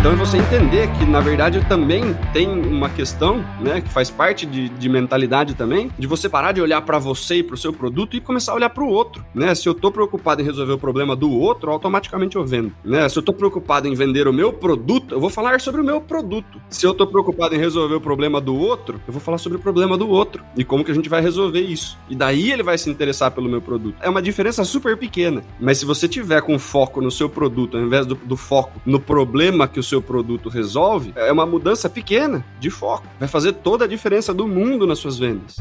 Então é você entender que, na verdade, também tem uma questão, né, que faz parte de, de mentalidade também, de você parar de olhar para você e para o seu produto e começar a olhar para o outro, né? Se eu tô preocupado em resolver o problema do outro, automaticamente eu vendo, né? Se eu tô preocupado em vender o meu produto, eu vou falar sobre o meu produto. Se eu tô preocupado em resolver o problema do outro, eu vou falar sobre o problema do outro e como que a gente vai resolver isso. E daí ele vai se interessar pelo meu produto. É uma diferença super pequena, mas se você tiver com foco no seu produto ao invés do, do foco no problema que o seu produto resolve, é uma mudança pequena de foco. Vai fazer toda a diferença do mundo nas suas vendas.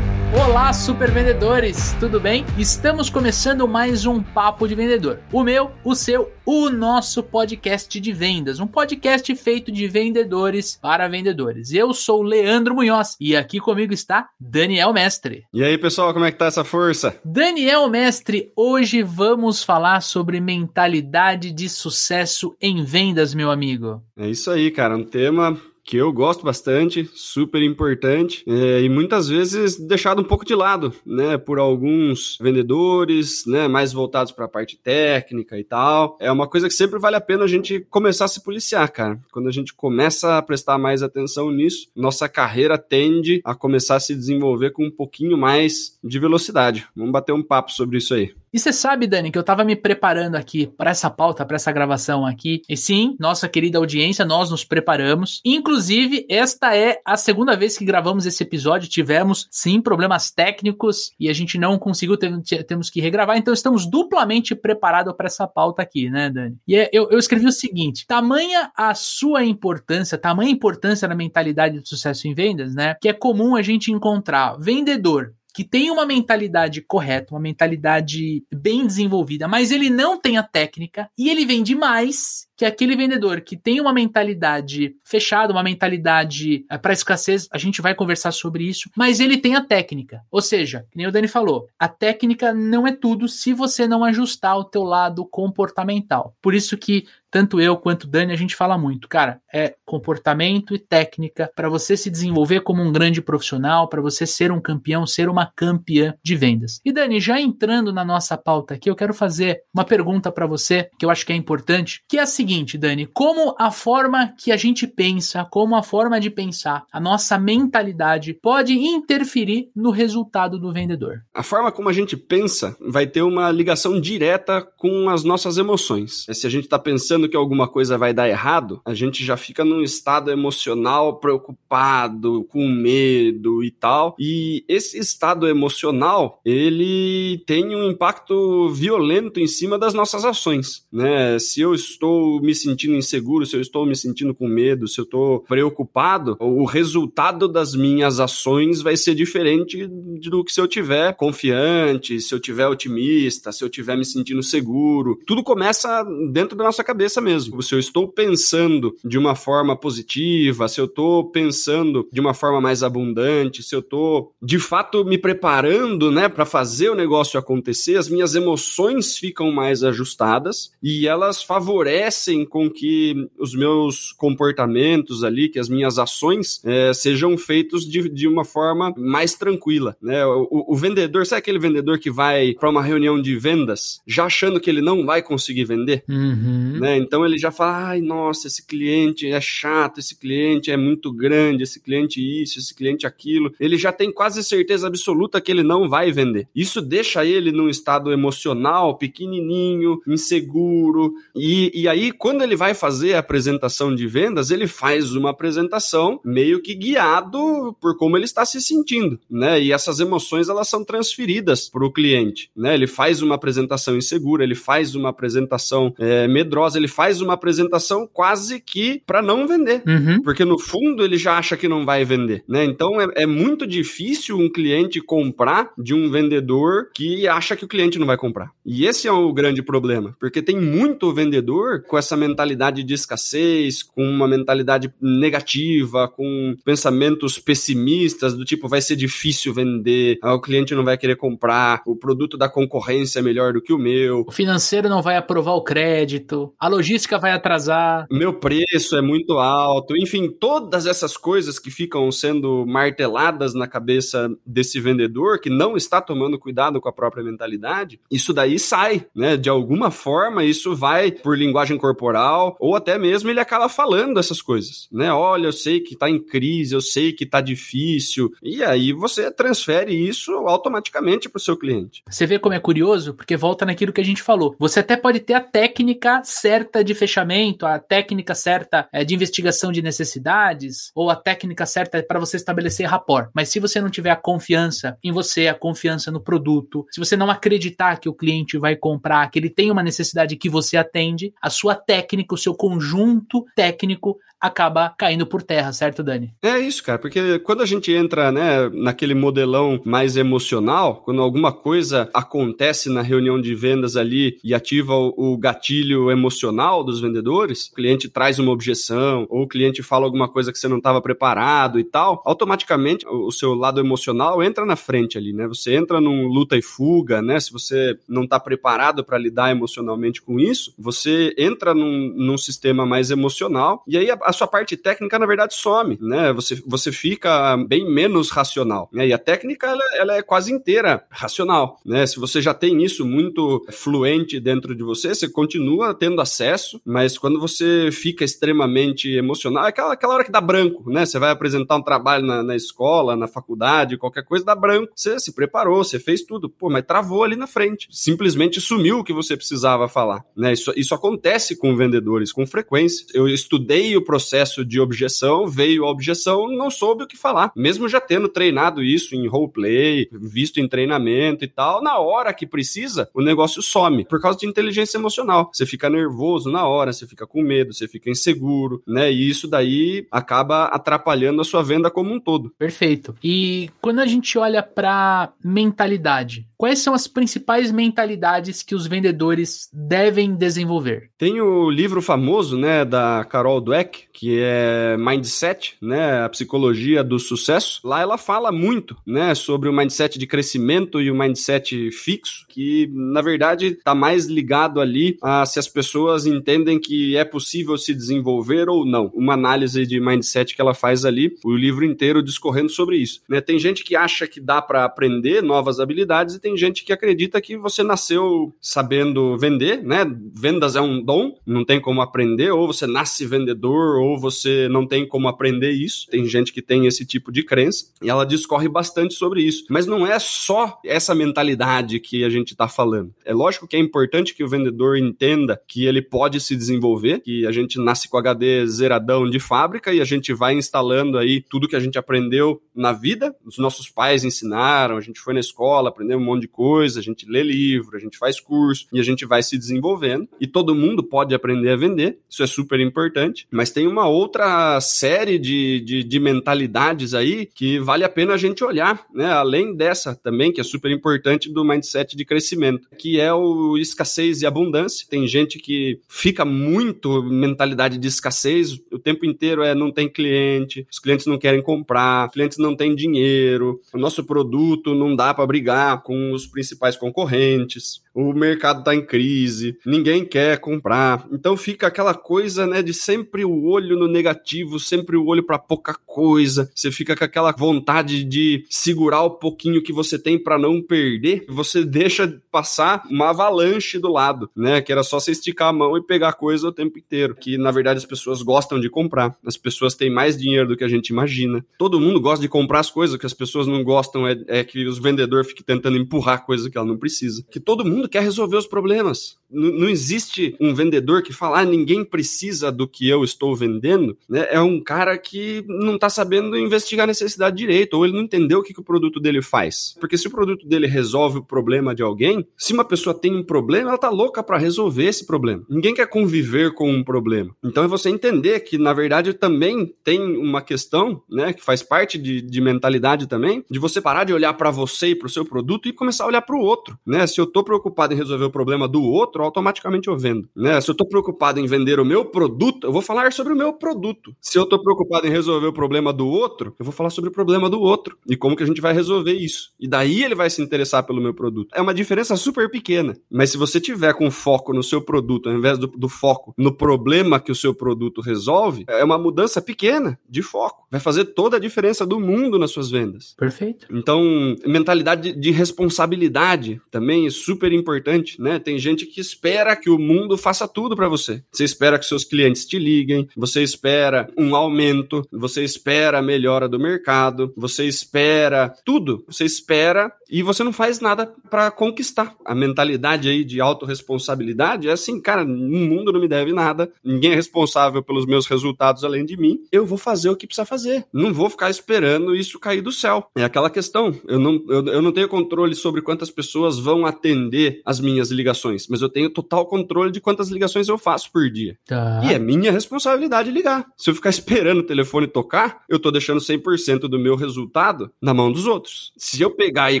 Olá, super vendedores, tudo bem? Estamos começando mais um Papo de Vendedor. O meu, o seu, o nosso podcast de vendas. Um podcast feito de vendedores para vendedores. Eu sou Leandro Munhoz e aqui comigo está Daniel Mestre. E aí, pessoal, como é que tá essa força? Daniel Mestre, hoje vamos falar sobre mentalidade de sucesso em vendas, meu amigo. É isso aí, cara. Um tema que eu gosto bastante, super importante é, e muitas vezes deixado um pouco de lado, né, por alguns vendedores, né, mais voltados para a parte técnica e tal. É uma coisa que sempre vale a pena a gente começar a se policiar, cara. Quando a gente começa a prestar mais atenção nisso, nossa carreira tende a começar a se desenvolver com um pouquinho mais de velocidade. Vamos bater um papo sobre isso aí. E você sabe, Dani, que eu tava me preparando aqui para essa pauta, para essa gravação aqui. E sim, nossa querida audiência, nós nos preparamos. Inclusive, esta é a segunda vez que gravamos esse episódio. Tivemos, sim, problemas técnicos e a gente não conseguiu, temos que regravar. Então, estamos duplamente preparados para essa pauta aqui, né, Dani? E é, eu, eu escrevi o seguinte: tamanha a sua importância, tamanha importância na mentalidade de sucesso em vendas, né? Que é comum a gente encontrar vendedor que tem uma mentalidade correta, uma mentalidade bem desenvolvida, mas ele não tem a técnica e ele vende mais que aquele vendedor que tem uma mentalidade fechada, uma mentalidade é, para escassez, a gente vai conversar sobre isso, mas ele tem a técnica. Ou seja, que nem o Dani falou, a técnica não é tudo se você não ajustar o teu lado comportamental. Por isso que tanto eu quanto o Dani, a gente fala muito, cara, é comportamento e técnica para você se desenvolver como um grande profissional, para você ser um campeão, ser uma campeã de vendas. E Dani, já entrando na nossa pauta aqui, eu quero fazer uma pergunta para você que eu acho que é importante, que é a seguinte, Dani, como a forma que a gente pensa, como a forma de pensar, a nossa mentalidade pode interferir no resultado do vendedor? A forma como a gente pensa vai ter uma ligação direta com as nossas emoções. Se a gente está pensando achando que alguma coisa vai dar errado, a gente já fica num estado emocional preocupado, com medo e tal. E esse estado emocional, ele tem um impacto violento em cima das nossas ações, né? Se eu estou me sentindo inseguro, se eu estou me sentindo com medo, se eu estou preocupado, o resultado das minhas ações vai ser diferente do que se eu tiver confiante, se eu tiver otimista, se eu tiver me sentindo seguro. Tudo começa dentro da nossa cabeça cabeça mesmo. Se eu estou pensando de uma forma positiva, se eu estou pensando de uma forma mais abundante, se eu estou de fato me preparando, né, para fazer o negócio acontecer, as minhas emoções ficam mais ajustadas e elas favorecem com que os meus comportamentos ali, que as minhas ações é, sejam feitos de, de uma forma mais tranquila, né? O, o vendedor, sabe aquele vendedor que vai para uma reunião de vendas já achando que ele não vai conseguir vender, uhum. né? Então ele já fala, ai, nossa, esse cliente é chato, esse cliente é muito grande, esse cliente isso, esse cliente aquilo. Ele já tem quase certeza absoluta que ele não vai vender. Isso deixa ele num estado emocional pequenininho, inseguro. E, e aí, quando ele vai fazer a apresentação de vendas, ele faz uma apresentação meio que guiado por como ele está se sentindo, né? E essas emoções elas são transferidas para o cliente, né? Ele faz uma apresentação insegura, ele faz uma apresentação é, medrosa, ele ele faz uma apresentação quase que para não vender. Uhum. Porque no fundo ele já acha que não vai vender, né? Então é, é, muito difícil um cliente comprar de um vendedor que acha que o cliente não vai comprar. E esse é o grande problema, porque tem muito vendedor com essa mentalidade de escassez, com uma mentalidade negativa, com pensamentos pessimistas, do tipo, vai ser difícil vender, ah, o cliente não vai querer comprar, o produto da concorrência é melhor do que o meu. O financeiro não vai aprovar o crédito, a logística vai atrasar. Meu preço é muito alto. Enfim, todas essas coisas que ficam sendo marteladas na cabeça desse vendedor que não está tomando cuidado com a própria mentalidade, isso daí sai, né? De alguma forma, isso vai por linguagem corporal ou até mesmo ele acaba falando essas coisas, né? Olha, eu sei que tá em crise, eu sei que tá difícil. E aí você transfere isso automaticamente para o seu cliente. Você vê como é curioso, porque volta naquilo que a gente falou. Você até pode ter a técnica certa de fechamento, a técnica certa é, de investigação de necessidades, ou a técnica certa para você estabelecer rapport. Mas se você não tiver a confiança em você, a confiança no produto, se você não acreditar que o cliente vai comprar, que ele tem uma necessidade que você atende, a sua técnica, o seu conjunto técnico acaba caindo por terra, certo, Dani? É isso, cara, porque quando a gente entra, né, naquele modelão mais emocional, quando alguma coisa acontece na reunião de vendas ali e ativa o gatilho emocional dos vendedores, o cliente traz uma objeção, ou o cliente fala alguma coisa que você não estava preparado e tal, automaticamente o seu lado emocional entra na frente ali, né? Você entra num luta e fuga, né? Se você não está preparado para lidar emocionalmente com isso, você entra num, num sistema mais emocional e aí a, a sua parte técnica, na verdade, some, né? Você, você fica bem menos racional. Né? E a técnica, ela, ela, é quase inteira racional, né? Se você já tem isso muito fluente dentro de você, você continua tendo acesso, mas quando você fica extremamente emocional, é aquela, aquela hora que dá branco, né? Você vai apresentar um trabalho na, na escola, na faculdade, qualquer coisa, dá branco. Você se preparou, você fez tudo, pô, mas travou ali na frente. Simplesmente sumiu o que você precisava falar, né? Isso, isso acontece com vendedores com frequência. Eu estudei o processo processo de objeção, veio a objeção, não soube o que falar. Mesmo já tendo treinado isso em roleplay, visto em treinamento e tal, na hora que precisa, o negócio some por causa de inteligência emocional. Você fica nervoso na hora, você fica com medo, você fica inseguro, né? E isso daí acaba atrapalhando a sua venda como um todo. Perfeito. E quando a gente olha para mentalidade, quais são as principais mentalidades que os vendedores devem desenvolver? Tem o livro famoso, né, da Carol Dweck, que é Mindset, né, a psicologia do sucesso. Lá ela fala muito, né, sobre o mindset de crescimento e o mindset fixo, que na verdade está mais ligado ali a se as pessoas entendem que é possível se desenvolver ou não. Uma análise de mindset que ela faz ali, o livro inteiro discorrendo sobre isso. Né? Tem gente que acha que dá para aprender novas habilidades e tem gente que acredita que você nasceu sabendo vender, né? Vendas é um dom, não tem como aprender, ou você nasce vendedor, ou você não tem como aprender isso. Tem gente que tem esse tipo de crença e ela discorre bastante sobre isso. Mas não é só essa mentalidade que a gente está falando. É lógico que é importante que o vendedor entenda que ele pode se desenvolver, que a gente nasce com HD zeradão de fábrica e a gente vai instalando aí tudo que a gente aprendeu na vida. Os nossos pais ensinaram, a gente foi na escola, aprendeu um monte de coisa, a gente lê livro, a gente faz curso e a gente vai se desenvolvendo. E todo mundo pode aprender a vender, isso é super importante, mas tem uma outra série de, de, de, mentalidades aí que vale a pena a gente olhar, né? Além dessa também, que é super importante do mindset de crescimento, que é o escassez e abundância. Tem gente que fica muito mentalidade de escassez, o tempo inteiro é não tem cliente, os clientes não querem comprar, os clientes não têm dinheiro, o nosso produto não dá para brigar com os principais concorrentes o mercado está em crise, ninguém quer comprar. Então fica aquela coisa, né, de sempre o olho no negativo, sempre o olho para pouca coisa. Você fica com aquela vontade de segurar o pouquinho que você tem para não perder. Você deixa passar uma avalanche do lado, né, que era só você esticar a mão e pegar coisa o tempo inteiro, que na verdade as pessoas gostam de comprar. As pessoas têm mais dinheiro do que a gente imagina. Todo mundo gosta de comprar as coisas, que as pessoas não gostam é, é que os vendedores fiquem tentando empurrar coisa que ela não precisa. Que todo mundo mundo quer resolver os problemas. N não existe um vendedor que fala, ah, ninguém precisa do que eu estou vendendo. Né? É um cara que não está sabendo investigar a necessidade direito, ou ele não entendeu o que, que o produto dele faz. Porque se o produto dele resolve o problema de alguém, se uma pessoa tem um problema, ela tá louca para resolver esse problema. Ninguém quer conviver com um problema. Então é você entender que, na verdade, também tem uma questão, né, que faz parte de, de mentalidade também, de você parar de olhar para você e para o seu produto e começar a olhar para o outro. Né? Se eu tô preocupado preocupado em resolver o problema do outro, automaticamente eu vendo. Né? se eu tô preocupado em vender o meu produto, eu vou falar sobre o meu produto. Se eu tô preocupado em resolver o problema do outro, eu vou falar sobre o problema do outro e como que a gente vai resolver isso. E daí ele vai se interessar pelo meu produto. É uma diferença super pequena, mas se você tiver com foco no seu produto, ao invés do, do foco no problema que o seu produto resolve, é uma mudança pequena de foco. Vai fazer toda a diferença do mundo nas suas vendas. Perfeito. Então, mentalidade de responsabilidade também é super importante, né? Tem gente que espera que o mundo faça tudo para você. Você espera que seus clientes te liguem, você espera um aumento, você espera a melhora do mercado, você espera tudo. Você espera e você não faz nada para conquistar. A mentalidade aí de autorresponsabilidade é assim, cara, o mundo não me deve nada, ninguém é responsável pelos meus resultados além de mim, eu vou fazer o que precisa fazer. Não vou ficar esperando isso cair do céu. É aquela questão, eu não, eu, eu não tenho controle sobre quantas pessoas vão atender as minhas ligações, mas eu tenho total controle de quantas ligações eu faço por dia. Tá. E é minha responsabilidade ligar. Se eu ficar esperando o telefone tocar, eu tô deixando 100% do meu resultado na mão dos outros. Se eu pegar e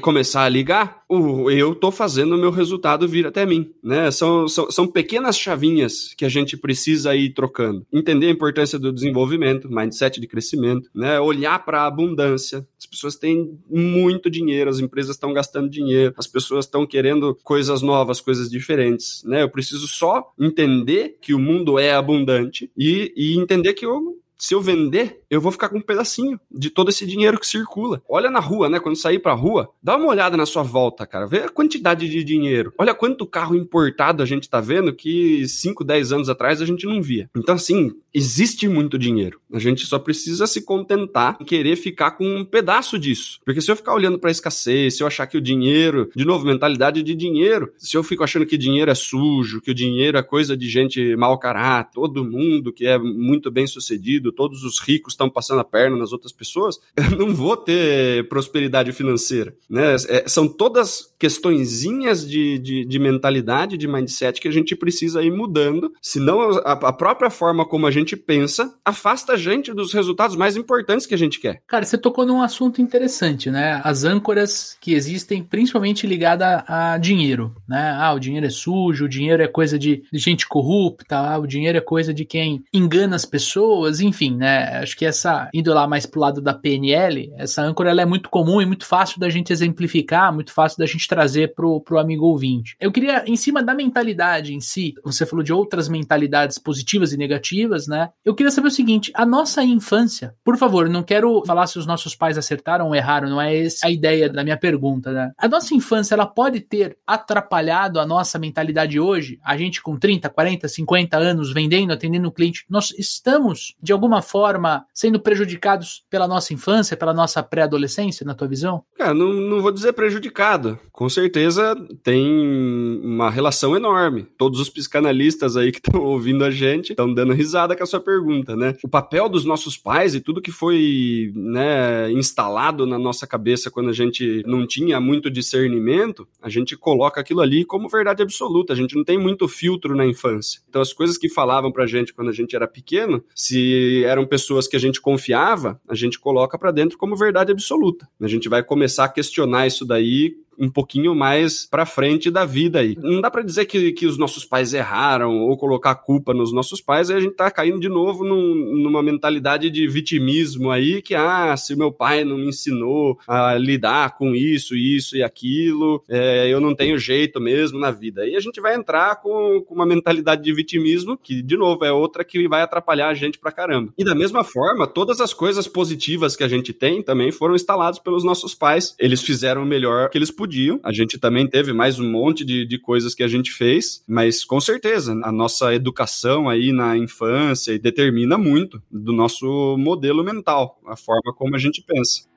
começar a ligar, eu tô fazendo o meu resultado vir até mim, né? São, são, são pequenas chavinhas que a gente precisa ir trocando. Entender a importância do desenvolvimento, mindset de crescimento, né? Olhar para a abundância. As pessoas têm muito dinheiro, as empresas estão gastando dinheiro, as pessoas estão querendo coisas novas, coisas diferentes, né? Eu preciso só entender que o mundo é abundante e, e entender que eu se eu vender, eu vou ficar com um pedacinho de todo esse dinheiro que circula. Olha na rua, né? Quando sair pra rua, dá uma olhada na sua volta, cara. Vê a quantidade de dinheiro. Olha quanto carro importado a gente tá vendo que 5, 10 anos atrás a gente não via. Então, assim, existe muito dinheiro. A gente só precisa se contentar em querer ficar com um pedaço disso. Porque se eu ficar olhando pra escassez, se eu achar que o dinheiro, de novo, mentalidade de dinheiro, se eu fico achando que dinheiro é sujo, que o dinheiro é coisa de gente mau caráter, todo mundo que é muito bem sucedido, todos os ricos estão passando a perna nas outras pessoas, eu não vou ter prosperidade financeira. Né? É, são todas questõezinhas de, de, de, mentalidade, de mindset que a gente precisa ir mudando, senão a, a própria forma como a gente pensa afasta a gente dos resultados mais importantes que a gente quer. Cara, você tocou num assunto interessante, né? As âncoras que existem, principalmente ligada a dinheiro, né? Ah, o dinheiro é sujo, o dinheiro é coisa de, de gente corrupta, ah, o dinheiro é coisa de quem engana as pessoas, enfim enfim, né? Acho que essa, indo lá mais pro lado da PNL, essa âncora ela é muito comum e muito fácil da gente exemplificar, muito fácil da gente trazer pro, pro amigo ouvinte. Eu queria, em cima da mentalidade em si, você falou de outras mentalidades positivas e negativas, né? Eu queria saber o seguinte: a nossa infância, por favor, não quero falar se os nossos pais acertaram ou erraram, não é essa a ideia da minha pergunta, né? A nossa infância, ela pode ter atrapalhado a nossa mentalidade hoje? A gente com 30, 40, 50 anos vendendo, atendendo o cliente, nós estamos, de alguma alguma forma sendo prejudicados pela nossa infância, pela nossa pré-adolescência, na tua visão? Cara, não, não vou dizer prejudicado. Com certeza tem uma relação enorme. Todos os psicanalistas aí que estão ouvindo a gente estão dando risada com a sua pergunta, né? O papel dos nossos pais e tudo que foi né, instalado na nossa cabeça quando a gente não tinha muito discernimento, a gente coloca aquilo ali como verdade absoluta. A gente não tem muito filtro na infância. Então as coisas que falavam pra gente quando a gente era pequeno, se eram pessoas que a gente confiava, a gente coloca para dentro como verdade absoluta. A gente vai começar a questionar isso daí um pouquinho mais para frente da vida aí. Não dá para dizer que, que os nossos pais erraram ou colocar culpa nos nossos pais, aí a gente tá caindo de novo num, numa mentalidade de vitimismo aí, que, ah, se meu pai não me ensinou a lidar com isso, isso e aquilo, é, eu não tenho jeito mesmo na vida. Aí a gente vai entrar com, com uma mentalidade de vitimismo, que, de novo, é outra que vai atrapalhar a gente pra caramba. E da mesma forma, todas as coisas positivas que a gente tem também foram instaladas pelos nossos pais. Eles fizeram o melhor que eles podiam podiam. A gente também teve mais um monte de, de coisas que a gente fez, mas com certeza a nossa educação aí na infância determina muito do nosso modelo mental, a forma como a gente pensa.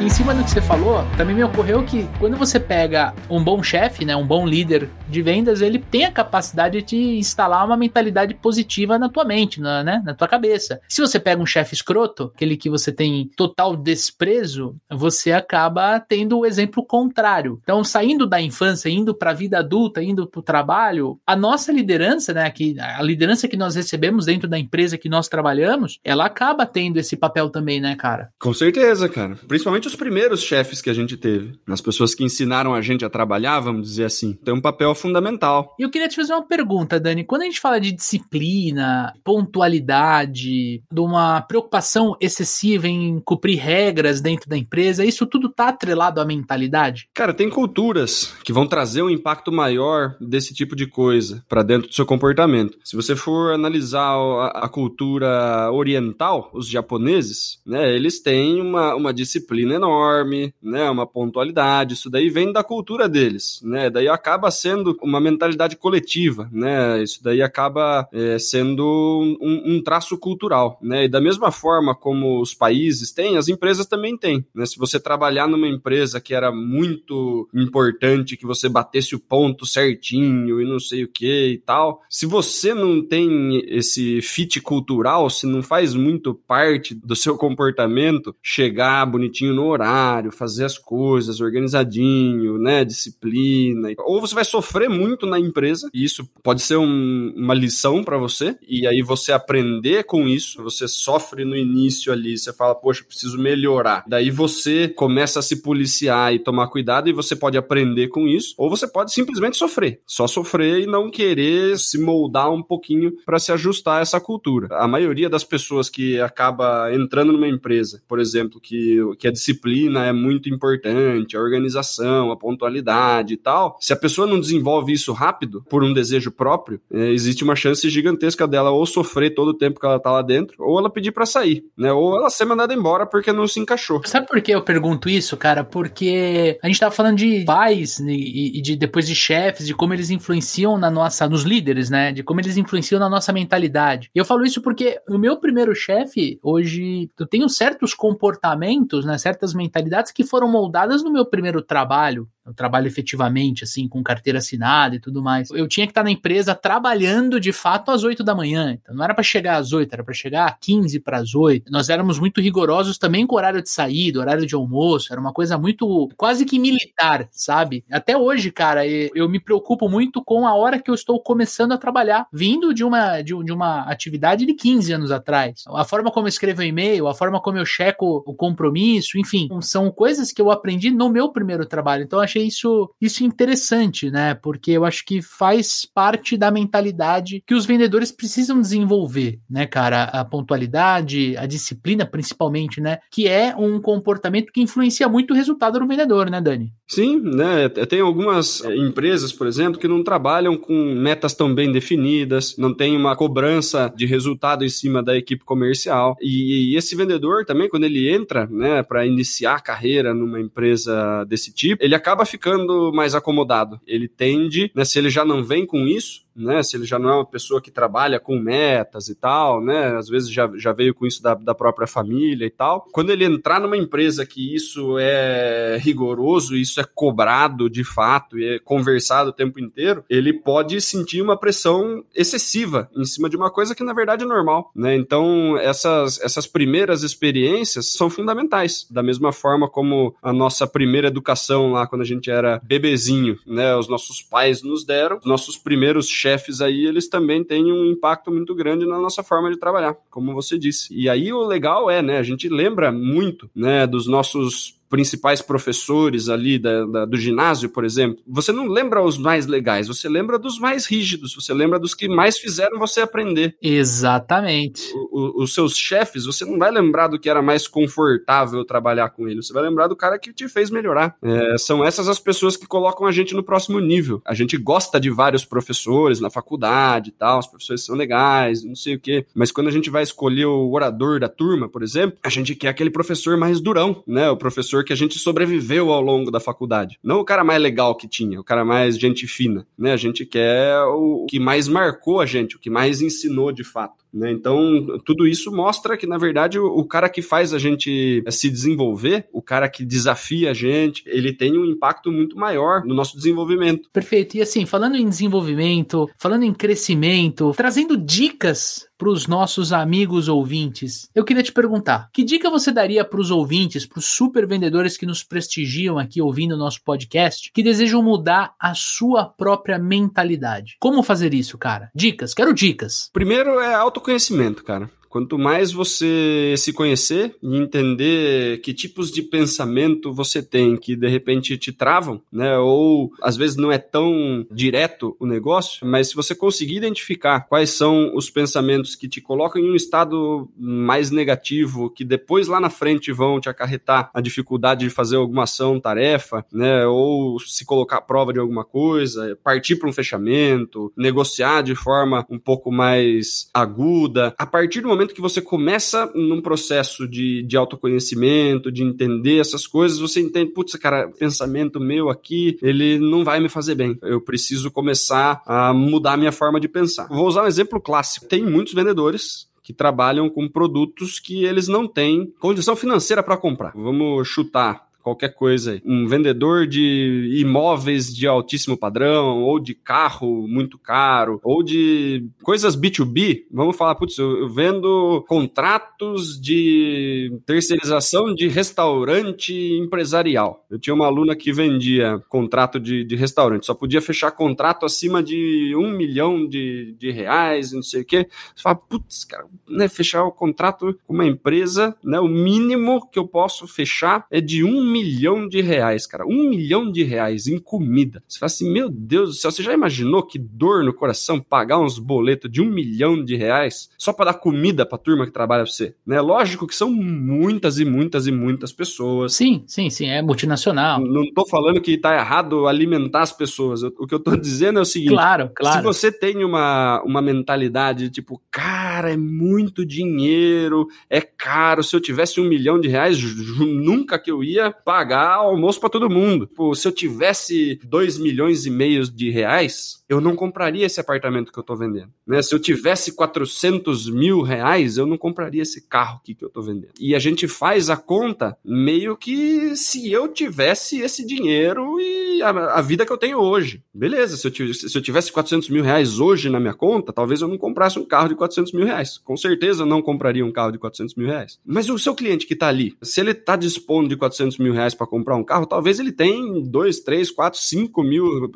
Em cima do que você falou, também me ocorreu que quando você pega um bom chefe, né, um bom líder de vendas, ele tem a capacidade de instalar uma mentalidade positiva na tua mente, na, né, na tua cabeça. Se você pega um chefe escroto, aquele que você tem total desprezo, você acaba tendo o exemplo contrário. Então, saindo da infância, indo para a vida adulta, indo para o trabalho, a nossa liderança, né, que, a liderança que nós recebemos dentro da empresa que nós trabalhamos, ela acaba tendo esse papel também, né, cara? Com certeza, cara. Principalmente principalmente os primeiros chefes que a gente teve. As pessoas que ensinaram a gente a trabalhar, vamos dizer assim, tem um papel fundamental. E eu queria te fazer uma pergunta, Dani. Quando a gente fala de disciplina, pontualidade, de uma preocupação excessiva em cumprir regras dentro da empresa, isso tudo tá atrelado à mentalidade? Cara, tem culturas que vão trazer um impacto maior desse tipo de coisa para dentro do seu comportamento. Se você for analisar a, a cultura oriental, os japoneses, né, eles têm uma, uma disciplina enorme, né, uma pontualidade, isso daí vem da cultura deles, né, daí acaba sendo uma mentalidade coletiva, né, isso daí acaba é, sendo um, um, traço cultural, né, e da mesma forma como os países têm, as empresas também têm, né, se você trabalhar numa empresa que era muito importante que você batesse o ponto certinho e não sei o que e tal, se você não tem esse fit cultural, se não faz muito parte do seu comportamento, chegar bonitinho no horário, fazer as coisas organizadinho, né, disciplina, ou você vai sofrer muito na empresa, e isso pode ser um, uma lição para você, e aí você aprender com isso, você sofre no início ali, você fala, poxa, preciso melhorar. Daí você começa a se policiar e tomar cuidado, e você pode aprender com isso, ou você pode simplesmente sofrer, só sofrer e não querer se moldar um pouquinho para se ajustar a essa cultura. A maioria das pessoas que acaba entrando numa empresa, por exemplo, que, que a disciplina é muito importante, a organização, a pontualidade e tal, se a pessoa não desenvolve isso rápido, por um desejo próprio, é, existe uma chance gigantesca dela ou sofrer todo o tempo que ela tá lá dentro, ou ela pedir para sair, né? Ou ela ser mandada embora porque não se encaixou. Sabe por que eu pergunto isso, cara? Porque a gente tava falando de pais e, e de depois de chefes, de como eles influenciam na nossa, nos líderes, né? De como eles influenciam na nossa mentalidade. E eu falo isso porque o meu primeiro chefe, hoje, eu tenho certos comportamentos, né? Certas mentalidades que foram moldadas no meu primeiro trabalho eu trabalho efetivamente, assim, com carteira assinada e tudo mais. Eu tinha que estar na empresa trabalhando de fato às 8 da manhã. Então não era para chegar às 8, era para chegar às 15 para as 8. Nós éramos muito rigorosos também com o horário de saída, horário de almoço. Era uma coisa muito quase que militar, sabe? Até hoje, cara, eu me preocupo muito com a hora que eu estou começando a trabalhar, vindo de uma, de, de uma atividade de 15 anos atrás. A forma como eu escrevo e-mail, a forma como eu checo o compromisso, enfim, são coisas que eu aprendi no meu primeiro trabalho. Então achei achei isso, isso interessante, né? Porque eu acho que faz parte da mentalidade que os vendedores precisam desenvolver, né, cara? A pontualidade, a disciplina, principalmente, né? Que é um comportamento que influencia muito o resultado do vendedor, né, Dani? Sim, né? Tem algumas eh, empresas, por exemplo, que não trabalham com metas tão bem definidas, não tem uma cobrança de resultado em cima da equipe comercial. E, e esse vendedor também, quando ele entra, né, para iniciar a carreira numa empresa desse tipo, ele acaba ficando mais acomodado. Ele tende, né, se ele já não vem com isso, né? Se ele já não é uma pessoa que trabalha com metas e tal, né? Às vezes já, já veio com isso da, da própria família e tal. Quando ele entrar numa empresa que isso é rigoroso, isso é cobrado de fato e é conversado o tempo inteiro, ele pode sentir uma pressão excessiva em cima de uma coisa que na verdade é normal, né? Então, essas, essas primeiras experiências são fundamentais. Da mesma forma como a nossa primeira educação lá, quando a gente era bebezinho, né? Os nossos pais nos deram, os nossos primeiros chefes aí, eles também têm um impacto muito grande na nossa forma de trabalhar, como você disse. E aí o legal é, né, a gente lembra muito, né, dos nossos principais professores ali da, da, do ginásio, por exemplo, você não lembra os mais legais, você lembra dos mais rígidos, você lembra dos que mais fizeram você aprender. Exatamente. O, o, os seus chefes, você não vai lembrar do que era mais confortável trabalhar com ele, você vai lembrar do cara que te fez melhorar. É, são essas as pessoas que colocam a gente no próximo nível. A gente gosta de vários professores na faculdade e tal, os professores são legais, não sei o quê, mas quando a gente vai escolher o orador da turma, por exemplo, a gente quer aquele professor mais durão, né? O professor professor que a gente sobreviveu ao longo da faculdade. Não o cara mais legal que tinha, o cara mais gente fina, né? A gente quer o que mais marcou a gente, o que mais ensinou de fato. Né? Então, tudo isso mostra que, na verdade, o, o, cara que faz a gente se desenvolver, o cara que desafia a gente, ele tem um impacto muito maior no nosso desenvolvimento. Perfeito. E assim, falando em desenvolvimento, falando em crescimento, trazendo dicas para os nossos amigos ouvintes, eu queria te perguntar: que dica você daria para os ouvintes, para os super vendedores que nos prestigiam aqui ouvindo o nosso podcast, que desejam mudar a sua própria mentalidade? Como fazer isso, cara? Dicas, quero dicas. Primeiro é autoconhecimento, cara Quanto mais você se conhecer e entender que tipos de pensamento você tem que de repente te travam, né? Ou às vezes não é tão direto o negócio, mas se você conseguir identificar quais são os pensamentos que te colocam em um estado mais negativo, que depois lá na frente vão te acarretar a dificuldade de fazer alguma ação, tarefa, né? Ou se colocar à prova de alguma coisa, partir para um fechamento, negociar de forma um pouco mais aguda. A partir do momento que você começa num processo de, de autoconhecimento, de entender essas coisas, você entende, putz, cara, pensamento meu aqui, ele não vai me fazer bem. Eu preciso começar a mudar minha forma de pensar. Vou usar um exemplo clássico. Tem muitos vendedores que trabalham com produtos que eles não têm condição financeira para comprar. Vamos chutar qualquer coisa aí. Um vendedor de imóveis de altíssimo padrão, ou de carro muito caro, ou de coisas B2B. Vamos falar, putz, eu vendo contratos de terceirização de restaurante empresarial. Eu tinha uma aluna que vendia contrato de, de restaurante, só podia fechar contrato acima de um milhão de, de reais, não sei o quê. Você fala, putz, cara, né, fechar o contrato com uma empresa, né, o mínimo que eu posso fechar é de um milhão de reais, cara. Um milhão de reais em comida. Você fala assim, meu Deus do céu, você já imaginou que dor no coração pagar uns boletos de um milhão de reais só para dar comida pra turma que trabalha pra você? Né? Lógico que são muitas e muitas e muitas pessoas. Sim, sim, sim, é multinacional. Não tô falando que tá errado alimentar as pessoas. O que eu tô dizendo é o seguinte: claro, claro. se você tem uma, uma mentalidade tipo, cara, é muito dinheiro, é caro, se eu tivesse um milhão de reais, nunca que eu ia pagar almoço para todo mundo. Pô, se eu tivesse 2 milhões e meio de reais, eu não compraria esse apartamento que eu tô vendendo. Né? Se eu tivesse 400 mil reais, eu não compraria esse carro aqui que eu tô vendendo. E a gente faz a conta meio que se eu tivesse esse dinheiro e a, a vida que eu tenho hoje. Beleza, se eu, tivesse, se eu tivesse 400 mil reais hoje na minha conta, talvez eu não comprasse um carro de 400 mil reais. Com certeza eu não compraria um carro de 400 mil reais. Mas o seu cliente que tá ali, se ele tá dispondo de 400 mil reais para comprar um carro, talvez ele tenha 2, 3, 4, 5 mil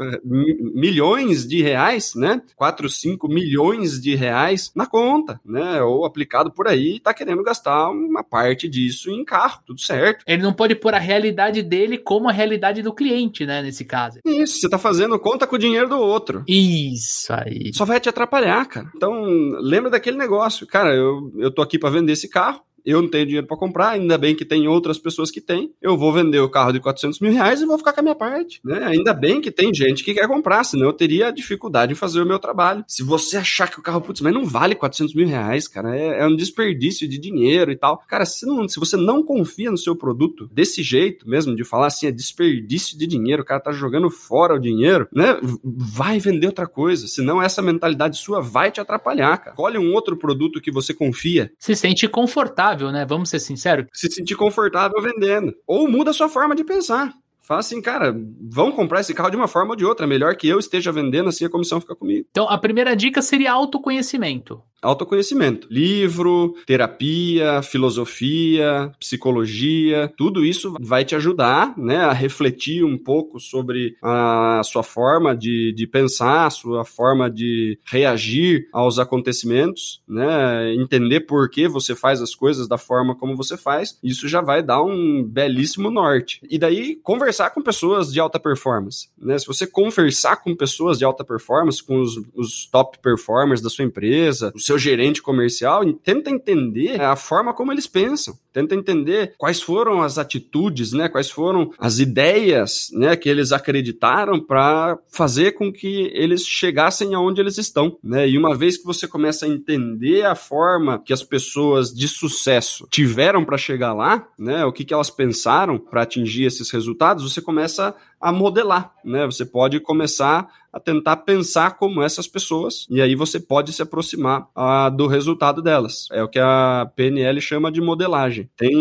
milhões de reais, né? 4, 5 milhões de reais na conta, né? Ou aplicado por aí, tá querendo gastar uma parte disso em carro, tudo certo. Ele não pode pôr a realidade dele como a realidade do cliente, né? Nesse caso. Isso, você tá fazendo conta com o dinheiro do outro. Isso aí. Só vai te atrapalhar, cara. Então, lembra daquele negócio. Cara, eu, eu tô aqui para vender esse carro, eu não tenho dinheiro para comprar, ainda bem que tem outras pessoas que têm. Eu vou vender o carro de 400 mil reais e vou ficar com a minha parte. Né? Ainda bem que tem gente que quer comprar, senão eu teria dificuldade em fazer o meu trabalho. Se você achar que o carro, putz, mas não vale 400 mil reais, cara, é, é um desperdício de dinheiro e tal. Cara, se, não, se você não confia no seu produto desse jeito mesmo, de falar assim, é desperdício de dinheiro, o cara tá jogando fora o dinheiro, né? Vai vender outra coisa, senão essa mentalidade sua vai te atrapalhar, cara. Olha um outro produto que você confia. Se sente confortável confortável, né? Vamos ser sinceros. Se sentir confortável vendendo. Ou muda a sua forma de pensar. Fala assim, cara, vão comprar esse carro de uma forma ou de outra. Melhor que eu esteja vendendo, assim a comissão fica comigo. Então, a primeira dica seria autoconhecimento. Autoconhecimento. Livro, terapia, filosofia, psicologia, tudo isso vai te ajudar né, a refletir um pouco sobre a sua forma de, de pensar, a sua forma de reagir aos acontecimentos, né, entender por que você faz as coisas da forma como você faz. Isso já vai dar um belíssimo norte. E daí, conversar com pessoas de alta performance. Né? Se você conversar com pessoas de alta performance, com os, os top performers da sua empresa, o seu gerente comercial, tenta entender a forma como eles pensam, tenta entender quais foram as atitudes, né, quais foram as ideias, né, que eles acreditaram para fazer com que eles chegassem aonde eles estão, né? E uma vez que você começa a entender a forma que as pessoas de sucesso tiveram para chegar lá, né, o que que elas pensaram para atingir esses resultados, você começa a modelar, né? Você pode começar a tentar pensar como essas pessoas e aí você pode se aproximar uh, do resultado delas. É o que a PNL chama de modelagem. Tem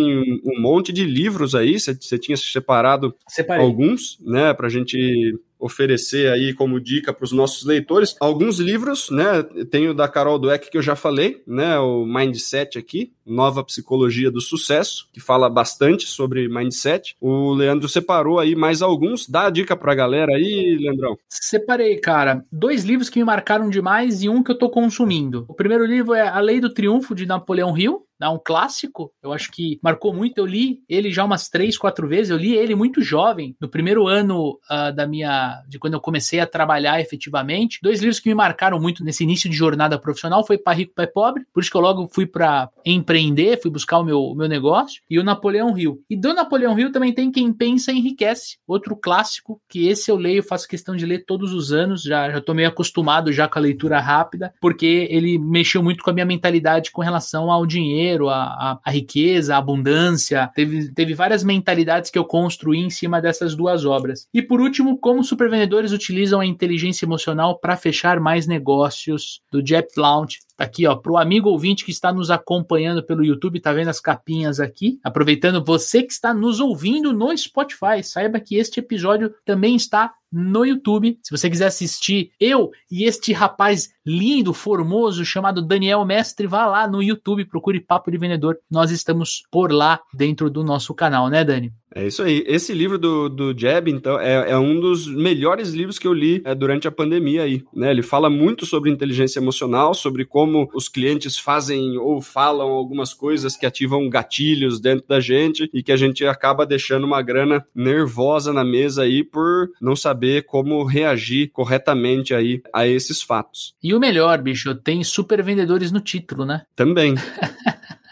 um, monte de livros aí, você tinha separado Separei. alguns, né, pra gente oferecer aí como dica para os nossos leitores alguns livros, né? Tem o da Carol Dweck que eu já falei, né? O Mindset aqui, Nova Psicologia do Sucesso, que fala bastante sobre mindset. O Leandro separou aí mais alguns. Dá a dica pra galera aí, Leandrão. Separei, cara, dois livros que me marcaram demais e um que eu tô consumindo. O primeiro livro é A Lei do Triunfo de Napoleão Hill, é um clássico, eu acho que marcou muito. Eu li ele já umas três, quatro vezes. Eu li ele muito jovem, no primeiro ano uh, da minha. de quando eu comecei a trabalhar efetivamente. Dois livros que me marcaram muito nesse início de jornada profissional foi Pai Rico, Pai Pobre, por isso que eu logo fui para empreender, fui buscar o meu, o meu negócio, e o Napoleão Hill. E do Napoleão Hill também tem Quem Pensa Enriquece, outro clássico, que esse eu leio, faço questão de ler todos os anos, já, já tô meio acostumado já com a leitura rápida, porque ele mexeu muito com a minha mentalidade com relação ao dinheiro dinheiro, a, a, a, riqueza, a abundância. Teve, teve várias mentalidades que eu construí em cima dessas duas obras. E por último, como supervendedores utilizam a inteligência emocional para fechar mais negócios, do Jeff Blount. Tá aqui, ó, pro amigo ouvinte que está nos acompanhando pelo YouTube, tá vendo as capinhas aqui? Aproveitando você que está nos ouvindo no Spotify, saiba que este episódio também está no YouTube. Se você quiser assistir eu e este rapaz lindo, formoso, chamado Daniel Mestre, vá lá no YouTube, procure Papo de Vendedor. Nós estamos por lá dentro do nosso canal, né, Dani? É isso aí. Esse livro do, do Jeb, então, é, é um dos melhores livros que eu li é, durante a pandemia aí. Né? Ele fala muito sobre inteligência emocional, sobre como os clientes fazem ou falam algumas coisas que ativam gatilhos dentro da gente e que a gente acaba deixando uma grana nervosa na mesa aí por não saber como reagir corretamente aí a esses fatos. E o melhor, bicho, tem super vendedores no título, né? Também.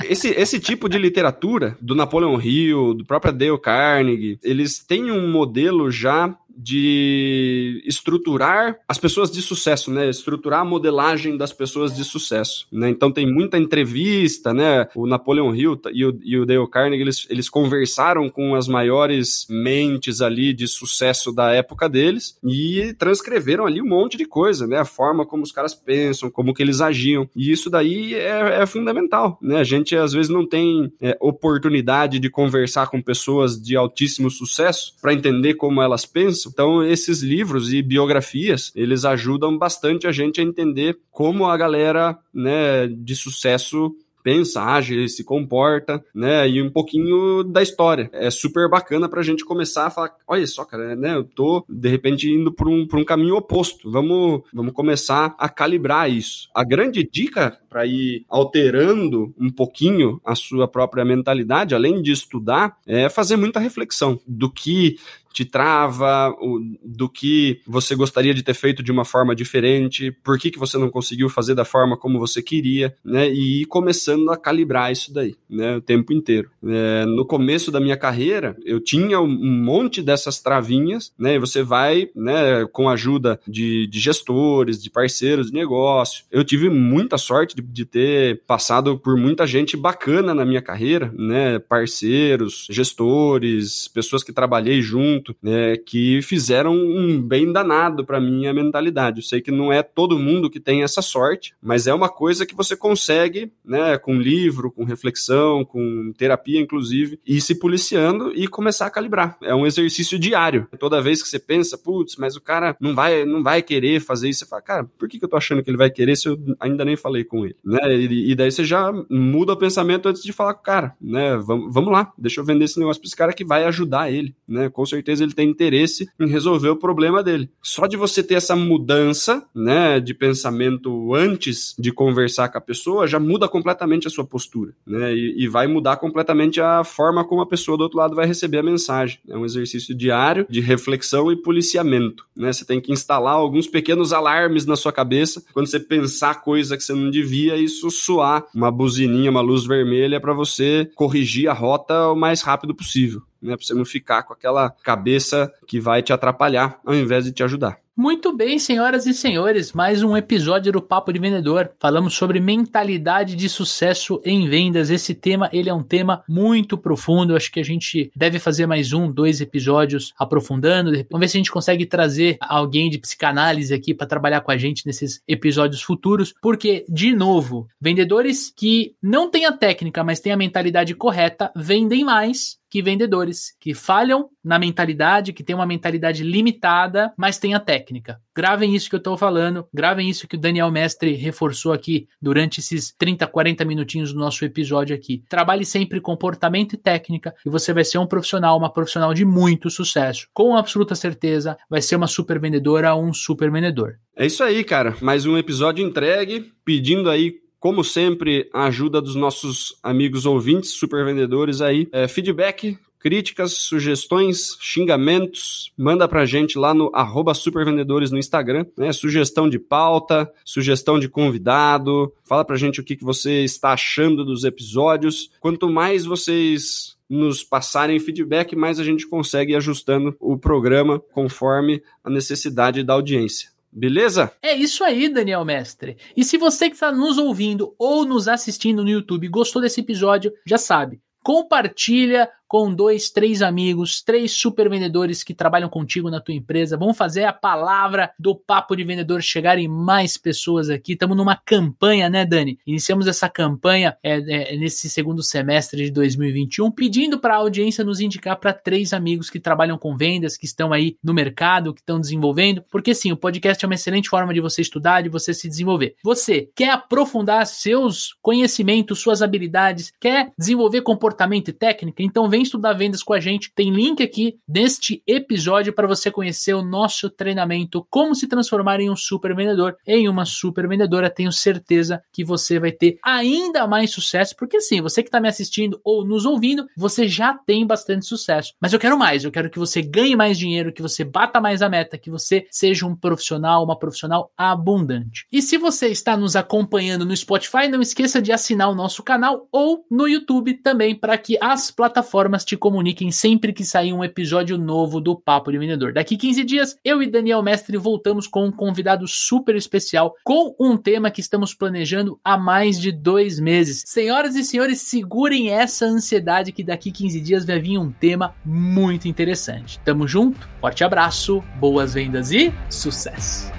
Esse, esse tipo de literatura, do Napoleon Hill, do próprio Dale Carnegie, eles têm um modelo já de estruturar as pessoas de sucesso, né? Estruturar a modelagem das pessoas de sucesso, né? Então tem muita entrevista, né? O Napoleon Hill e o, e o Dale Carnegie, eles, eles conversaram com as maiores mentes ali de sucesso da época deles e transcreveram ali um monte de coisa, né? A forma como os caras pensam, como que eles agiam. E isso daí é, é fundamental, né? A gente às vezes não tem é, oportunidade de conversar com pessoas de altíssimo sucesso para entender como elas pensam, então, esses livros e biografias, eles ajudam bastante a gente a entender como a galera, né, de sucesso pensa, age, se comporta, né? E um pouquinho da história. É super bacana pra gente começar a falar, olha só, cara, né? Eu tô, de repente, indo por um, por um caminho oposto. Vamos, vamos começar a calibrar isso. A grande dica para ir alterando um pouquinho a sua própria mentalidade, além de estudar, é fazer muita reflexão do que te trava, o, do que você gostaria de ter feito de uma forma diferente, por que, que você não conseguiu fazer da forma como você queria, né? E ir começando a calibrar isso daí, né? O tempo inteiro. É, no começo da minha carreira, eu tinha um monte dessas travinhas, né? E você vai, né, com a ajuda de, de gestores, de parceiros de negócio. Eu tive muita sorte de, de ter passado por muita gente bacana na minha carreira, né? Parceiros, gestores, pessoas que trabalhei junto né, que fizeram um bem danado para minha mentalidade. Eu sei que não é todo mundo que tem essa sorte, mas é uma coisa que você consegue, né, com livro, com reflexão, com terapia, inclusive, ir se policiando e começar a calibrar. É um exercício diário. Toda vez que você pensa, putz, mas o cara não vai, não vai querer fazer isso, você fala, cara, por que, que eu tô achando que ele vai querer se eu ainda nem falei com ele, né? E, e daí você já muda o pensamento antes de falar com o cara, né? Vamos, vamos lá, deixa eu vender esse negócio para esse cara que vai ajudar ele, né? Com certeza certeza ele tem interesse em resolver o problema dele. Só de você ter essa mudança, né, de pensamento antes de conversar com a pessoa, já muda completamente a sua postura, né, e, e vai mudar completamente a forma como a pessoa do outro lado vai receber a mensagem. É um exercício diário de reflexão e policiamento, né, você tem que instalar alguns pequenos alarmes na sua cabeça quando você pensar coisa que você não devia, isso soar uma buzininha, uma luz vermelha para você corrigir a rota o mais rápido possível né? Pra você não ficar com aquela cabeça que vai te atrapalhar ao invés de te ajudar. Muito bem, senhoras e senhores, mais um episódio do Papo de Vendedor. Falamos sobre mentalidade de sucesso em vendas. Esse tema, ele é um tema muito profundo. Acho que a gente deve fazer mais um, dois episódios aprofundando. Vamos ver se a gente consegue trazer alguém de psicanálise aqui para trabalhar com a gente nesses episódios futuros, porque de novo, vendedores que não têm a técnica, mas têm a mentalidade correta, vendem mais que vendedores que falham na mentalidade, que tem uma mentalidade limitada, mas tem a técnica. Gravem isso que eu estou falando, gravem isso que o Daniel Mestre reforçou aqui durante esses 30, 40 minutinhos do nosso episódio aqui. Trabalhe sempre comportamento e técnica e você vai ser um profissional, uma profissional de muito sucesso. Com absoluta certeza, vai ser uma super vendedora ou um super vendedor. É isso aí, cara. Mais um episódio entregue, pedindo aí como sempre, a ajuda dos nossos amigos ouvintes, super vendedores aí. É, feedback, críticas, sugestões, xingamentos, manda pra gente lá no supervendedores no Instagram, né? Sugestão de pauta, sugestão de convidado, fala pra gente o que, que você está achando dos episódios. Quanto mais vocês nos passarem feedback, mais a gente consegue ir ajustando o programa conforme a necessidade da audiência. Beleza? É isso aí, Daniel Mestre. E se você que está nos ouvindo ou nos assistindo no YouTube gostou desse episódio, já sabe, compartilha com dois, três amigos, três super vendedores que trabalham contigo na tua empresa. Vamos fazer a palavra do papo de vendedor chegar em mais pessoas aqui. Estamos numa campanha, né, Dani? Iniciamos essa campanha é, é, nesse segundo semestre de 2021, pedindo para a audiência nos indicar para três amigos que trabalham com vendas, que estão aí no mercado, que estão desenvolvendo. Porque sim, o podcast é uma excelente forma de você estudar, de você se desenvolver. Você quer aprofundar seus conhecimentos, suas habilidades, quer desenvolver comportamento e técnica? Então vem vem estudar vendas com a gente, tem link aqui neste episódio para você conhecer o nosso treinamento Como se transformar em um super vendedor, em uma super vendedora. Tenho certeza que você vai ter ainda mais sucesso, porque sim, você que está me assistindo ou nos ouvindo, você já tem bastante sucesso. Mas eu quero mais, eu quero que você ganhe mais dinheiro, que você bata mais a meta, que você seja um profissional, uma profissional abundante. E se você está nos acompanhando no Spotify, não esqueça de assinar o nosso canal ou no YouTube também para que as plataformas plataformas te comuniquem sempre que sair um episódio novo do Papo de Vendedor. Daqui 15 dias, eu e Daniel Mestre voltamos com um convidado super especial com um tema que estamos planejando há mais de dois meses. Senhoras e senhores, segurem essa ansiedade que daqui 15 dias vai vir um tema muito interessante. Tamo junto, forte abraço, boas vendas e sucesso!